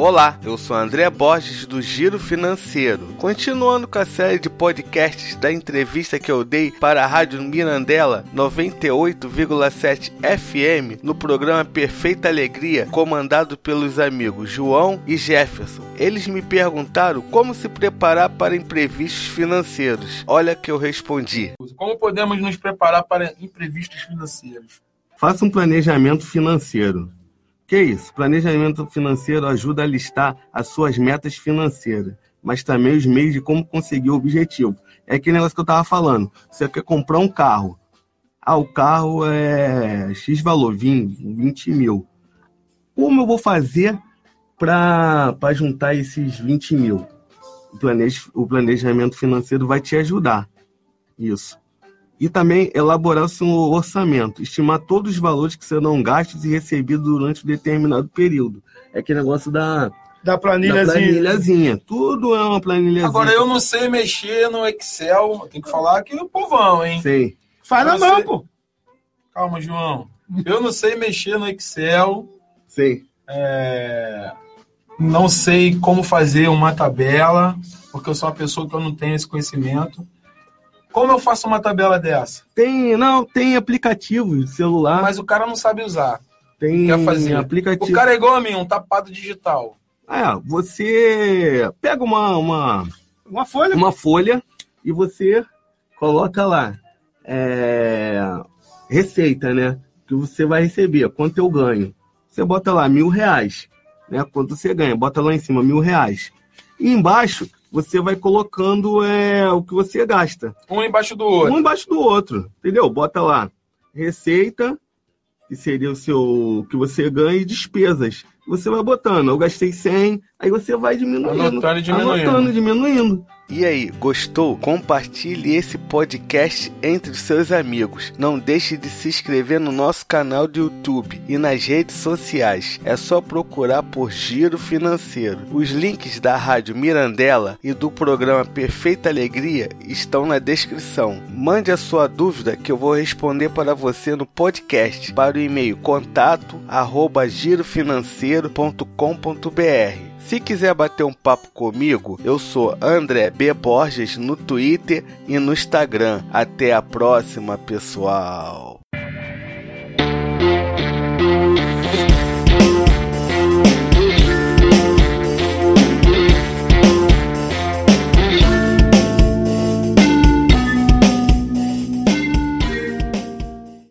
Olá, eu sou André Borges do Giro Financeiro. Continuando com a série de podcasts da entrevista que eu dei para a Rádio Mirandela 98,7 FM no programa Perfeita Alegria, comandado pelos amigos João e Jefferson. Eles me perguntaram como se preparar para imprevistos financeiros. Olha que eu respondi. Como podemos nos preparar para imprevistos financeiros? Faça um planejamento financeiro. Que isso? Planejamento financeiro ajuda a listar as suas metas financeiras, mas também os meios de como conseguir o objetivo. É aquele negócio que eu estava falando. Você quer comprar um carro. Ah, o carro é X valor, 20, 20 mil. Como eu vou fazer para juntar esses 20 mil? O planejamento financeiro vai te ajudar. Isso e também elaborar o seu orçamento, estimar todos os valores que serão gastos e recebidos durante um determinado período. É aquele negócio da, da planilhazinha. Da planilhazinha. Tudo é uma planilhazinha. Agora, eu não sei mexer no Excel. Tem que falar que o povão, hein? Sim. Faz na mão, sei... pô. Calma, João. Eu não sei mexer no Excel. Sim. É... Não sei como fazer uma tabela, porque eu sou uma pessoa que eu não tenho esse conhecimento. Como eu faço uma tabela dessa? Tem, não, tem aplicativo de celular. Mas o cara não sabe usar. Tem quer fazer. aplicativo. O cara é igual a mim, um tapado digital. É, você pega uma, uma, uma folha, uma folha e você coloca lá é, receita, né? Que você vai receber, quanto eu ganho. Você bota lá mil reais, né? Quanto você ganha, bota lá em cima mil reais. E embaixo você vai colocando é, o que você gasta. Um embaixo do outro. Um embaixo do outro, entendeu? Bota lá receita, que seria o seu que você ganha, e despesas. Você vai botando, eu gastei 100, aí você vai diminuindo. Anotando e diminuindo. Anotando, diminuindo. E aí, gostou? Compartilhe esse podcast entre os seus amigos. Não deixe de se inscrever no nosso canal do YouTube e nas redes sociais. É só procurar por Giro Financeiro. Os links da Rádio Mirandela e do programa Perfeita Alegria estão na descrição. Mande a sua dúvida que eu vou responder para você no podcast para o e-mail contato@girofinanceiro.com.br. Se quiser bater um papo comigo, eu sou André B. Borges no Twitter e no Instagram. Até a próxima, pessoal!